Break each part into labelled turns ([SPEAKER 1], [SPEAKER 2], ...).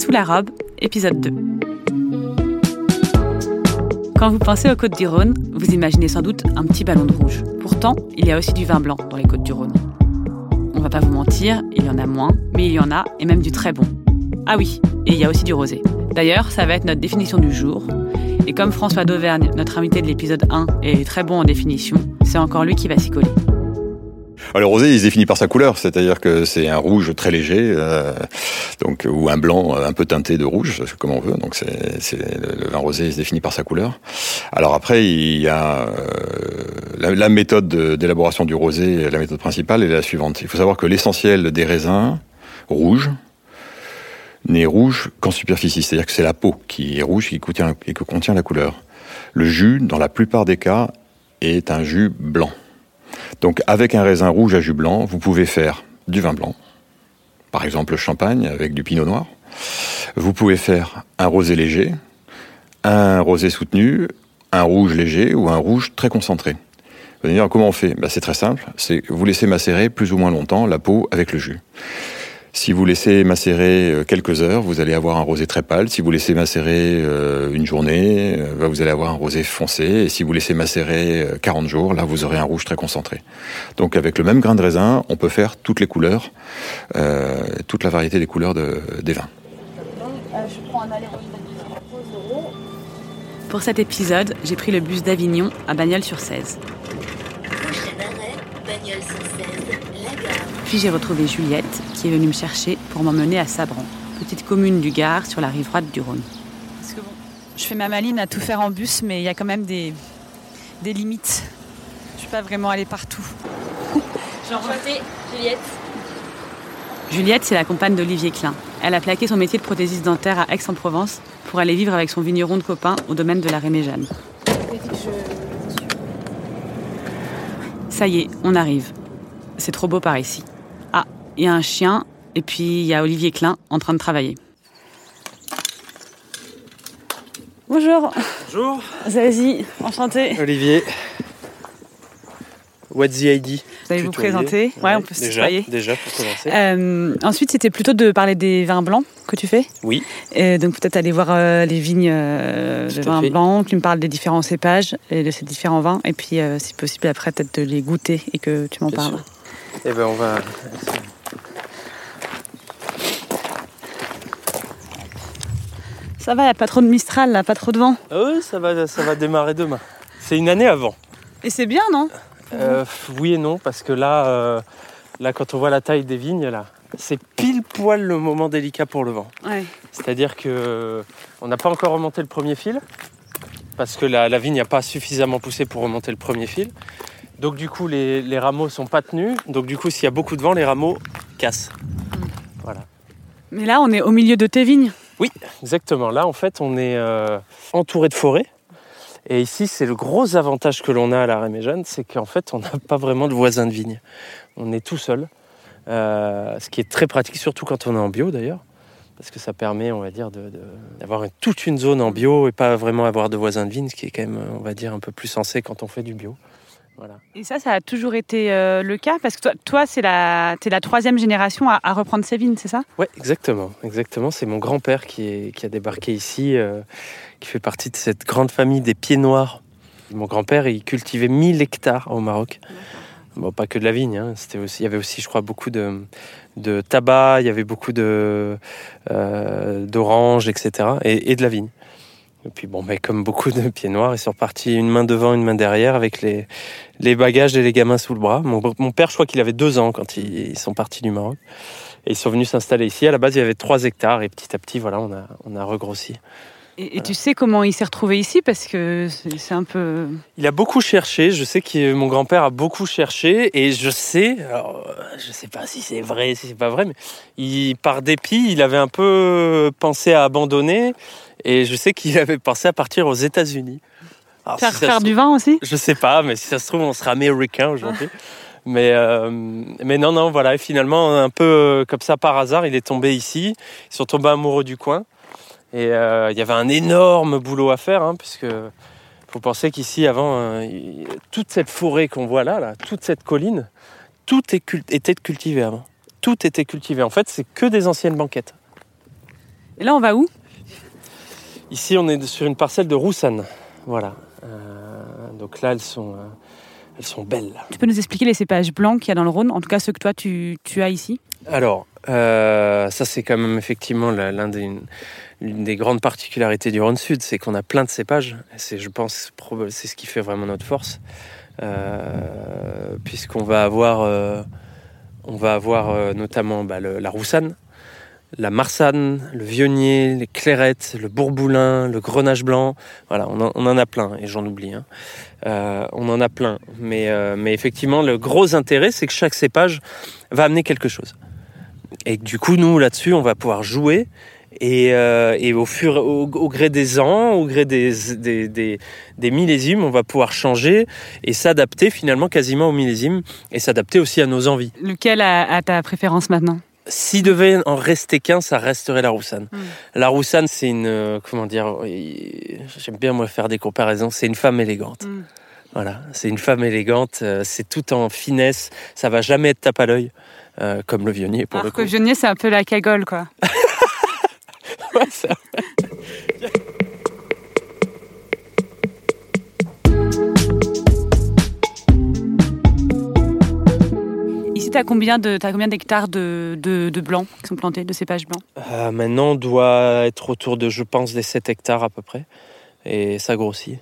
[SPEAKER 1] Sous la robe, épisode 2. Quand vous pensez aux côtes du Rhône, vous imaginez sans doute un petit ballon de rouge. Pourtant, il y a aussi du vin blanc dans les côtes du Rhône. On va pas vous mentir, il y en a moins, mais il y en a, et même du très bon. Ah oui, et il y a aussi du rosé. D'ailleurs, ça va être notre définition du jour. Et comme François Dauvergne, notre invité de l'épisode 1, est très bon en définition, c'est encore lui qui va s'y coller.
[SPEAKER 2] Le rosé, il se définit par sa couleur, c'est-à-dire que c'est un rouge très léger, euh, donc ou un blanc un peu teinté de rouge, comme on veut. Donc c'est le vin rosé, il se définit par sa couleur. Alors après, il y a euh, la, méthode d'élaboration du rosé, la méthode principale est la suivante. Il faut savoir que l'essentiel des raisins rouges n'est rouge qu'en superficie, c'est-à-dire que c'est la peau qui est rouge qui contient, et que contient la couleur. Le jus, dans la plupart des cas, est un jus blanc. Donc avec un raisin rouge à jus blanc, vous pouvez faire du vin blanc, par exemple le champagne avec du pinot noir. Vous pouvez faire un rosé léger, un rosé soutenu, un rouge léger ou un rouge très concentré. Vous allez dire comment on fait? Ben, C'est très simple, c'est vous laissez macérer plus ou moins longtemps la peau avec le jus. Si vous laissez macérer euh, quelques heures, vous allez avoir un rosé très pâle. Si vous laissez macérer euh, une journée, euh, bah, vous allez avoir un rosé foncé. Et si vous laissez macérer 40 jours, là, vous aurez un rouge très concentré. Donc, avec le même grain de raisin, on peut faire toutes les couleurs, euh, toute la variété des couleurs de, des vins.
[SPEAKER 1] Pour cet épisode, j'ai pris le bus d'Avignon à Bagnols-sur-Cèze. Puis j'ai retrouvé Juliette, qui est venue me chercher pour m'emmener à Sabran, petite commune du Gard sur la rive droite du Rhône. Parce que bon, je fais ma maline à tout faire en bus, mais il y a quand même des, des limites. Je suis pas vraiment allée partout.
[SPEAKER 3] Enchantée, Juliette.
[SPEAKER 1] Juliette, c'est la compagne d'Olivier Klein. Elle a plaqué son métier de prothésiste dentaire à Aix-en-Provence pour aller vivre avec son vigneron de copain au domaine de la Réméjane. Ça y est, on arrive. C'est trop beau par ici il y a un chien et puis il y a Olivier Klein en train de travailler. Bonjour.
[SPEAKER 4] Bonjour.
[SPEAKER 1] Zazie, enchanté.
[SPEAKER 4] Olivier. What's the ID
[SPEAKER 1] Vous allez vous présenter Ouais, on peut se
[SPEAKER 4] déjà,
[SPEAKER 1] tutoyer.
[SPEAKER 4] Déjà, pour commencer.
[SPEAKER 1] Euh, ensuite, c'était plutôt de parler des vins blancs que tu fais.
[SPEAKER 4] Oui.
[SPEAKER 1] Et donc peut-être aller voir euh, les vignes euh, de vins blancs, que tu me parles des différents cépages et de ces différents vins. Et puis, euh, si possible, après, peut-être de les goûter et que tu m'en parles.
[SPEAKER 4] Eh ben, on va.
[SPEAKER 1] Ça va, il n'y a pas trop de Mistral, là, pas trop de vent.
[SPEAKER 4] Ah oui, ça va, ça va démarrer demain. C'est une année avant.
[SPEAKER 1] Et c'est bien, non?
[SPEAKER 4] Euh, oui et non, parce que là, euh, là, quand on voit la taille des vignes, là, c'est pile poil le moment délicat pour le vent.
[SPEAKER 1] Ouais.
[SPEAKER 4] C'est-à-dire que euh, on n'a pas encore remonté le premier fil, parce que la, la vigne n'a pas suffisamment poussé pour remonter le premier fil. Donc du coup, les, les rameaux sont pas tenus. Donc du coup, s'il y a beaucoup de vent, les rameaux cassent. Voilà.
[SPEAKER 1] Mais là, on est au milieu de tes vignes.
[SPEAKER 4] Oui, exactement. Là, en fait, on est euh, entouré de forêts. Et ici, c'est le gros avantage que l'on a à la Réméjane, c'est qu'en fait, on n'a pas vraiment de voisins de vigne. On est tout seul, euh, ce qui est très pratique, surtout quand on est en bio d'ailleurs, parce que ça permet, on va dire, d'avoir toute une zone en bio et pas vraiment avoir de voisins de vigne, ce qui est quand même, on va dire, un peu plus sensé quand on fait du bio. Voilà.
[SPEAKER 1] Et ça, ça a toujours été euh, le cas Parce que toi, toi c'est la, t'es la troisième génération à, à reprendre ces vignes, c'est ça?
[SPEAKER 4] Ouais, exactement, exactement. C'est mon grand-père qui, est- qui a débarqué ici, euh, qui fait partie de cette grande famille des pieds noirs. Mon grand-père, il cultivait 1000 hectares au Maroc. Bon, pas que de la vigne, hein. C'était aussi, il y avait aussi, je crois, beaucoup de, de tabac, il y avait beaucoup de, euh, d'oranges, etc. Et, et de la vigne. Et puis bon, mais comme beaucoup de pieds noirs, ils sont repartis une main devant, une main derrière, avec les, les bagages et les gamins sous le bras. Mon, mon père, je crois qu'il avait deux ans quand ils, ils sont partis du Maroc. Et ils sont venus s'installer ici. À la base, il y avait 3 hectares et petit à petit, voilà, on a, on a regrossi.
[SPEAKER 1] Et, et tu sais comment il s'est retrouvé ici Parce que c'est un peu.
[SPEAKER 4] Il a beaucoup cherché. Je sais que mon grand-père a beaucoup cherché et je sais, alors, euh, je sais pas si c'est vrai, si c'est pas vrai, mais il, par dépit, il avait un peu pensé à abandonner et je sais qu'il avait pensé à partir aux États-Unis.
[SPEAKER 1] Faire,
[SPEAKER 4] si
[SPEAKER 1] faire du vin aussi?
[SPEAKER 4] Je sais pas, mais si ça se trouve, on sera américain aujourd'hui. Mais, euh, mais non, non, voilà. Et finalement, un peu euh, comme ça par hasard, il est tombé ici. Ils sont tombés amoureux du coin. Et euh, il y avait un énorme boulot à faire, hein, puisque faut penser qu'ici, avant, euh, toute cette forêt qu'on voit là, là, toute cette colline, tout est cul- était cultivé avant. Tout était cultivé. En fait, c'est que des anciennes banquettes.
[SPEAKER 1] Et là, on va où?
[SPEAKER 4] Ici, on est sur une parcelle de roussanne. Voilà. Euh, donc là, elles sont, euh, elles sont belles.
[SPEAKER 1] Tu peux nous expliquer les cépages blancs qu'il y a dans le Rhône, en tout cas ceux que toi tu, tu as ici?
[SPEAKER 4] Alors, euh, ça c'est quand même effectivement des, l'une des grandes particularités du Rhône Sud, c'est qu'on a plein de cépages. C'est, je pense, c'est ce qui fait vraiment notre force, Euh, puisqu'on va avoir, euh, on va avoir notamment bah, le- la roussanne, la marsanne, le vionnier, les clairettes, le bourboulin, le grenache blanc. Voilà, on en, a plein, et j'en oublie. hein. Euh, on en a plein, mais, euh, mais effectivement, le gros intérêt, c'est que chaque cépage va amener quelque chose. Et du coup, nous, là-dessus, on va pouvoir jouer. Et, euh, au, gré des ans, au gré des, millésimes, on va pouvoir changer et s'adapter finalement quasiment aux millésimes et s'adapter aussi à nos envies.
[SPEAKER 1] Lequel a ta préférence maintenant?
[SPEAKER 4] S'il devait en rester qu'un, ça resterait la roussanne.
[SPEAKER 1] Mm.
[SPEAKER 4] La roussanne, c'est une. euh, Comment dire J'aime bien, moi, faire des comparaisons. C'est une femme élégante.
[SPEAKER 1] Mm.
[SPEAKER 4] Voilà, c'est une femme élégante. euh, C'est tout en finesse. Ça va jamais être tape à l'œil, euh, comme le vionnier pour
[SPEAKER 1] Alors
[SPEAKER 4] le
[SPEAKER 1] que
[SPEAKER 4] coup.
[SPEAKER 1] Vionnier, c'est un peu la cagole, quoi.
[SPEAKER 4] Ouais, ça-
[SPEAKER 1] Ici, tu as combien de- t'as combien d'hectares de, de, de blancs qui sont plantés, de cépages blancs?
[SPEAKER 4] Euh, maintenant, on doit être autour de, je pense, des 7 hectares à peu près. Et ça grossit.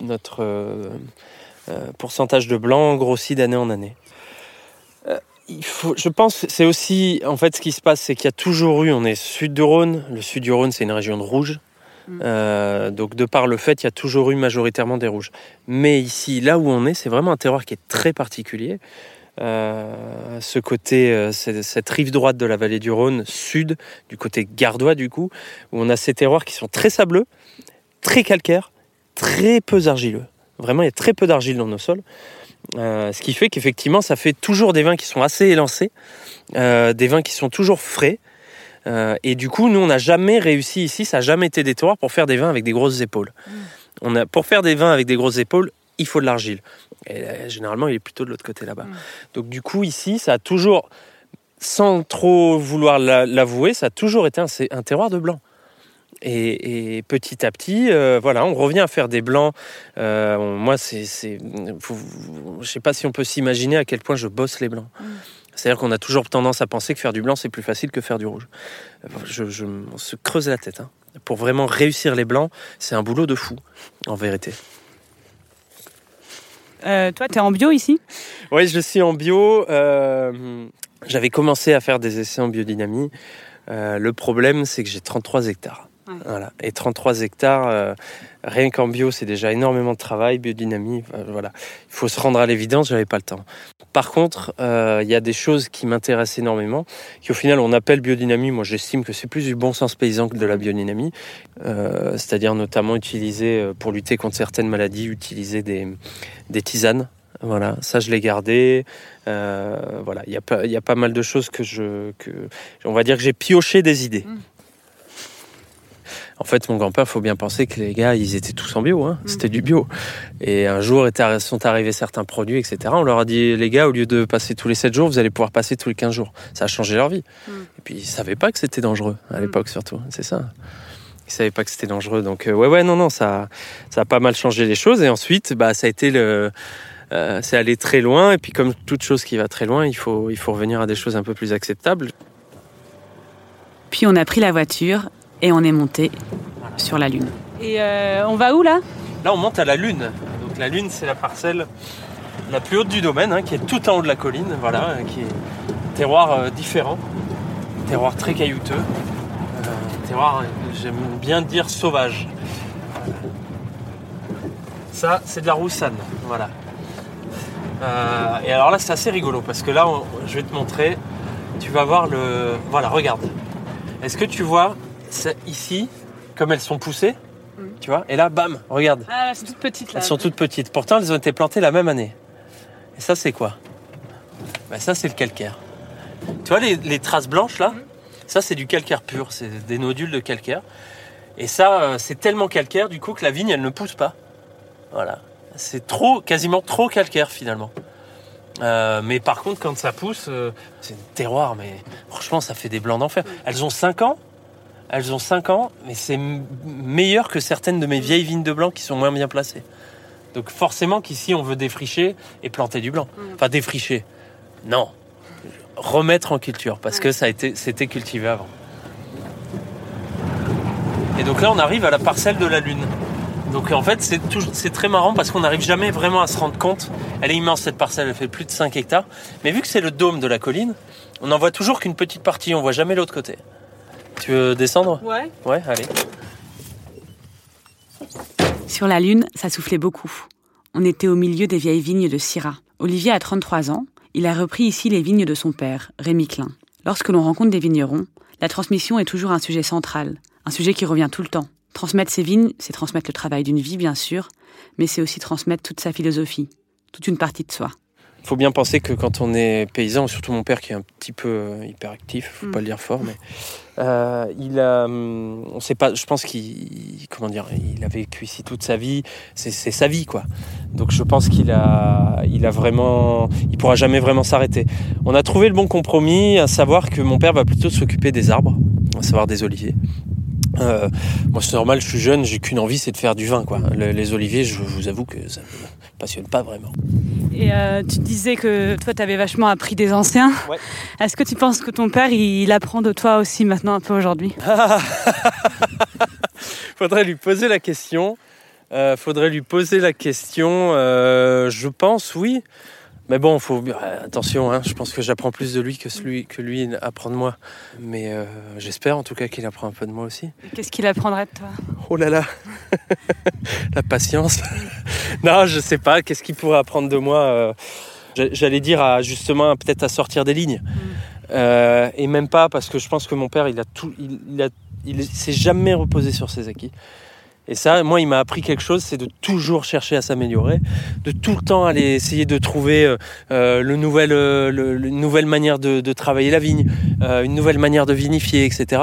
[SPEAKER 4] Notre euh, euh, pourcentage de blanc grossit d'année en année. Euh, il faut, je pense, c'est aussi, en fait, ce qui se passe, c'est qu'il y a toujours eu, on est sud du Rhône. Le sud du Rhône, c'est une région de rouge.
[SPEAKER 1] Mm.
[SPEAKER 4] Euh, donc, de par le fait, il y a toujours eu majoritairement des rouges. Mais ici, là où on est, c'est vraiment un terroir qui est très particulier. Euh, ce côté, euh, cette rive droite de la vallée du Rhône, sud, du côté gardois du coup, où on a ces terroirs qui sont très sableux, très calcaires, très peu argileux. Vraiment, il y a très peu d'argile dans nos sols. Euh, ce qui fait qu'effectivement, ça fait toujours des vins qui sont assez élancés, des vins qui sont toujours frais. Et du coup, nous, on n'a jamais réussi ici, ça n'a jamais été des terroirs pour faire des vins avec des grosses épaules. On a, pour faire des vins avec des grosses épaules, il faut de l'argile. Et euh, généralement, il est plutôt de l'autre côté là-bas.
[SPEAKER 1] Mm.
[SPEAKER 4] Donc du coup, ici, ça a toujours, sans trop vouloir la- l'avouer, ça a toujours été un, terroir de blanc. Et, et petit à petit, euh, voilà, on revient à faire des blancs. Euh, moi, c'est, je sais pas si on peut s'imaginer à quel point je bosse les blancs.
[SPEAKER 1] Mm.
[SPEAKER 4] C'est-à-dire qu'on a toujours tendance à penser que faire du blanc c'est plus facile que faire du rouge. Je, je- on se creuse la tête. hein. Pour vraiment réussir les blancs, c'est un boulot de fou, en vérité.
[SPEAKER 1] Euh, Toi, tu es en bio ici?
[SPEAKER 4] Oui, je suis en bio. euh, J'avais commencé à faire des essais en biodynamie. Euh, le problème, c'est que j'ai 33 hectares.
[SPEAKER 1] Ouais.
[SPEAKER 4] Voilà. Et 33 hectares, euh, rien qu'en bio, c'est déjà énormément de travail. Biodynamie, euh, voilà. Il faut se rendre à l'évidence, j'avais pas le temps. Par contre, euh, il y a des choses qui m'intéressent énormément, qui au final on appelle biodynamie. Moi, j'estime que c'est plus du bon sens paysan que de la biodynamie. Euh, C'est-à-dire notamment utiliser, pour lutter contre certaines maladies, utiliser des, des tisanes. Voilà, ça je l'ai gardé. Euh, voilà, il y, a pas- il y a pas mal de choses que je, que, on va dire que j'ai pioché des idées.
[SPEAKER 1] Mm.
[SPEAKER 4] En fait, mon grand-père, faut bien penser que les gars, ils étaient tous en bio. Hein.
[SPEAKER 1] Mm.
[SPEAKER 4] C'était du bio. Et un jour, sont arrivés certains produits, etc. On leur a dit, les gars, au lieu de passer tous les 7 jours, vous allez pouvoir passer tous les 15 jours. Ça a changé leur vie.
[SPEAKER 1] Mm.
[SPEAKER 4] Et puis, ils savaient pas que c'était dangereux, à
[SPEAKER 1] Mm.
[SPEAKER 4] l'époque surtout. C'est ça. Ils savaient pas que c'était dangereux. Donc, euh, ouais, ouais, non, non, ça, ça a pas mal changé les choses. Et ensuite, bah, ça a été le. euh, c'est aller très loin. Et puis, comme toute chose qui va très loin, il faut, il faut revenir à des choses un peu plus acceptables.
[SPEAKER 1] Puis on a pris la voiture et on est monté sur la Lune. Et euh, on va où là?
[SPEAKER 4] Là, on monte à la Lune. Donc, la Lune, c'est la parcelle la plus haute du domaine, hein, qui est tout en haut de la colline, voilà, euh, qui est un terroir euh, différent, un terroir très caillouteux, euh, un terroir, j'aime bien dire sauvage. Ça, c'est de la roussanne, voilà. Euh, et alors là, c'est assez rigolo parce que là, on- je vais te montrer. Tu vas voir le. Voilà, regarde. Est-ce que tu vois ici, comme elles sont poussées
[SPEAKER 1] Mm.
[SPEAKER 4] Tu vois Et là, bam, regarde.
[SPEAKER 1] Ah, là.
[SPEAKER 4] Elles sont toutes petites. Pourtant, elles ont été plantées la même année. Et ça, c'est quoi? Ben, Ça, c'est le calcaire. Tu vois les, les traces blanches là? Ça, c'est du calcaire pur. C'est des nodules de calcaire. Et ça, euh, c'est tellement calcaire du coup que la vigne, elle ne pousse pas. Voilà. C'est trop, quasiment trop calcaire finalement. Euh, mais par contre, quand ça pousse, euh, c'est un terroir, mais franchement, ça fait des blancs d'enfer. Elles ont 5 ans. Elles ont 5 ans, mais c'est meilleur que certaines de mes vieilles vignes de blanc qui sont moins bien placées. Donc forcément qu'ici on veut défricher et planter du blanc. Enfin défricher. Non. Remettre en culture parce que ça a été c'était cultivé avant. Et donc là on arrive à la parcelle de la lune. Donc en fait c'est très marrant parce qu'on n'arrive jamais vraiment à se rendre compte. Elle est immense cette parcelle, elle fait plus de 5 hectares. Mais vu que c'est le dôme de la colline, on n'en voit toujours qu'une petite partie, on voit jamais l'autre côté. Tu veux descendre?
[SPEAKER 1] Ouais.
[SPEAKER 4] Ouais, allez.
[SPEAKER 1] Sur la Lune, ça soufflait beaucoup. On était au milieu des vieilles vignes de Syrah. Olivier a 33 ans. Il a repris ici les vignes de son père, Rémi Klein. Lorsque l'on rencontre des vignerons, la transmission est toujours un sujet central, un sujet qui revient tout le temps. Transmettre ses vignes, c'est transmettre le travail d'une vie, bien sûr, mais c'est aussi transmettre toute sa philosophie, toute une partie de soi.
[SPEAKER 4] Il faut bien penser que quand on est paysan, surtout mon père qui est un petit peu euh, hyperactif, faut
[SPEAKER 1] Mm.
[SPEAKER 4] pas le dire fort, mais euh, il a, hum, on sait pas, je pense qu'il, comment dire, il a vécu ici toute sa vie, c'est c'est sa vie quoi. Donc je pense qu'il a, il a vraiment, il pourra jamais vraiment s'arrêter. On a trouvé le bon compromis, à savoir que mon père va plutôt s'occuper des arbres, à savoir des oliviers. Euh, moi c'est normal, je suis jeune, j'ai qu'une envie, c'est de faire du vin quoi. Le- les oliviers, je vous avoue que ça me passionne pas vraiment.
[SPEAKER 1] Et euh, tu disais que toi, tu avais vachement appris des anciens.
[SPEAKER 4] Ouais.
[SPEAKER 1] Est-ce que tu penses que ton père, il apprend de toi aussi maintenant un peu aujourd'hui?
[SPEAKER 4] Faudrait lui poser la question. Euh, faudrait lui poser la question. euh, je pense, oui. Mais bon, faut attention. hein, je pense que j'apprends plus de lui que celui que lui apprend de moi. Mais j'espère en tout cas qu'il apprend un peu de moi aussi.
[SPEAKER 1] Qu'est-ce qu'il apprendrait de toi?
[SPEAKER 4] Oh là là, la patience. non, je sais pas. Qu'est-ce qu'il pourrait apprendre de moi euh, j'a- J'allais dire à justement peut-être à sortir des lignes. Euh, et même pas parce que je pense que mon père, il a tout, il, il a, il s'est jamais reposé sur ses acquis. Et ça, moi, il m'a appris quelque chose, c'est de toujours chercher à s'améliorer, de tout le temps aller essayer de trouver euh, euh, le nouvel, euh, le- une nouvelle manière de, de travailler la vigne, euh, une nouvelle manière de vinifier, etc.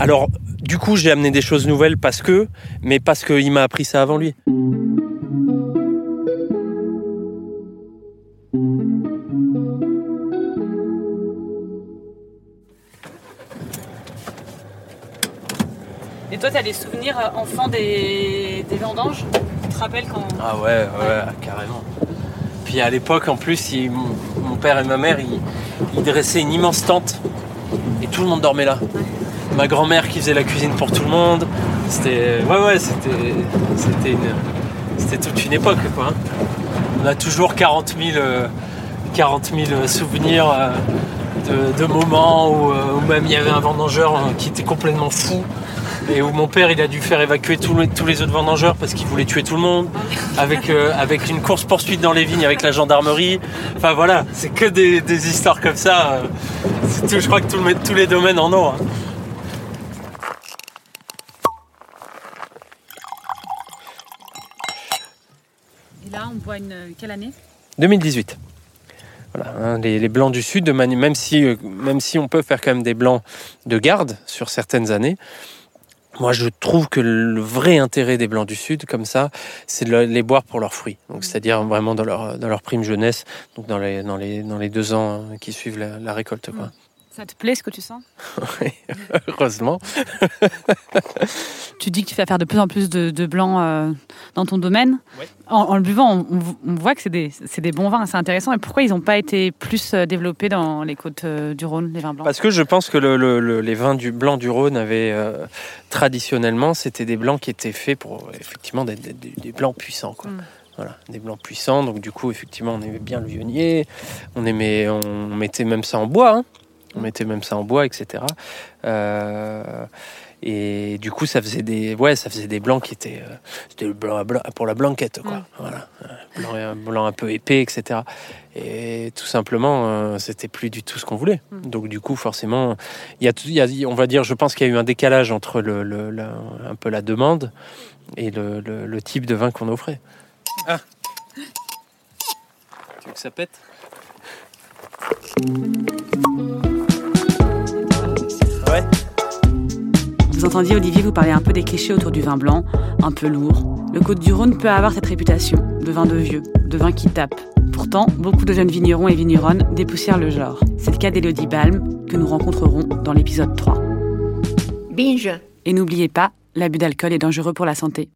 [SPEAKER 4] Alors, du coup, j'ai amené des choses nouvelles parce que, mais parce qu'il m'a appris ça avant lui.
[SPEAKER 1] Toi, tu as des souvenirs euh, enfant des, des vendanges? Tu te rappelles quand
[SPEAKER 4] Ah ouais, ouais, carrément. Puis à l'époque, en plus, il- mon père et ma mère, ils, ils dressaient une immense tente et tout le monde dormait là. Ma grand-mère qui faisait la cuisine pour tout le monde. C'était, ouais, ouais, c'était, c'était une, c'était toute une époque, quoi. hein. On a toujours 40 000, euh, 40 000 souvenirs euh, de, de moments où, euh, où même il y avait un vendangeur qui était complètement fou et où mon père il a dû faire évacuer tous les, tous les autres vendangeurs parce qu'il voulait tuer tout le monde. Avec, euh, avec une course poursuite dans les vignes avec la gendarmerie. Enfin voilà c'est que des, des histoires comme ça. Tout- je crois que tout le- tous les domaines en ont hein.
[SPEAKER 1] Et là, on boit une quelle année?
[SPEAKER 4] 2018 voilà, hein, les, les blancs du sud, de même, si, euh, même si on peut faire quand même des blancs de garde sur certaines années, moi je trouve que le vrai intérêt des blancs du sud, comme ça, c'est de le- les boire pour leurs fruits. Donc c'est-à-dire vraiment dans leur, dans leur prime jeunesse, donc dans les, dans les, dans les deux ans qui suivent la, récolte.
[SPEAKER 1] Ça te plaît ce que tu sens?
[SPEAKER 4] Heureusement.
[SPEAKER 1] Tu dis que tu vas faire de plus en plus de, de blanc euh, dans ton domaine.
[SPEAKER 4] Ouais.
[SPEAKER 1] En, en le buvant, on, voit que c'est des, bons vins, c'est intéressant. Et pourquoi ils n'ont pas été plus euh, développés dans les côtes euh, du Rhône, les vins blancs?
[SPEAKER 4] Parce que je pense que le- le- le- les vins du blanc du Rhône avaient euh, traditionnellement, c'était des blancs qui étaient faits pour effectivement des, des- des- des blancs puissants. Quoi.
[SPEAKER 1] Mm.
[SPEAKER 4] Voilà, des blancs puissants. Donc du coup, effectivement, on aimait bien le vionnier. On aimait, on mettait même ça en bois. hein. On mettait même ça en bois, etc. Euh, et du coup, ça faisait des, ouais, ça faisait des blancs qui étaient, euh, c'était le blanc, pour la blanquette, quoi.
[SPEAKER 1] Mm.
[SPEAKER 4] Voilà, un blanc, un blanc un peu épais, etc. Et tout simplement, euh, c'était plus du tout ce qu'on voulait.
[SPEAKER 1] Mm.
[SPEAKER 4] Donc du coup, forcément, il y a, tout- il y a- on va dire, je pense qu'il y a eu un décalage entre le, le- la- un peu la demande et le, le- le type de vin qu'on offrait. Ah. Tu veux que ça pète? Ouais.
[SPEAKER 1] Vous entendiez Olivier vous parler un peu des clichés autour du vin blanc, un peu lourd. Le Côte-du-Rhône peut avoir cette réputation de vin de vieux, de vin qui tape. Pourtant, beaucoup de jeunes vignerons et vigneronnes dépoussièrent le genre. C'est le cas d'Élodie Balm, que nous rencontrerons dans l'épisode 3.
[SPEAKER 5] Binge.
[SPEAKER 1] Et n'oubliez pas, l'abus d'alcool est dangereux pour la santé.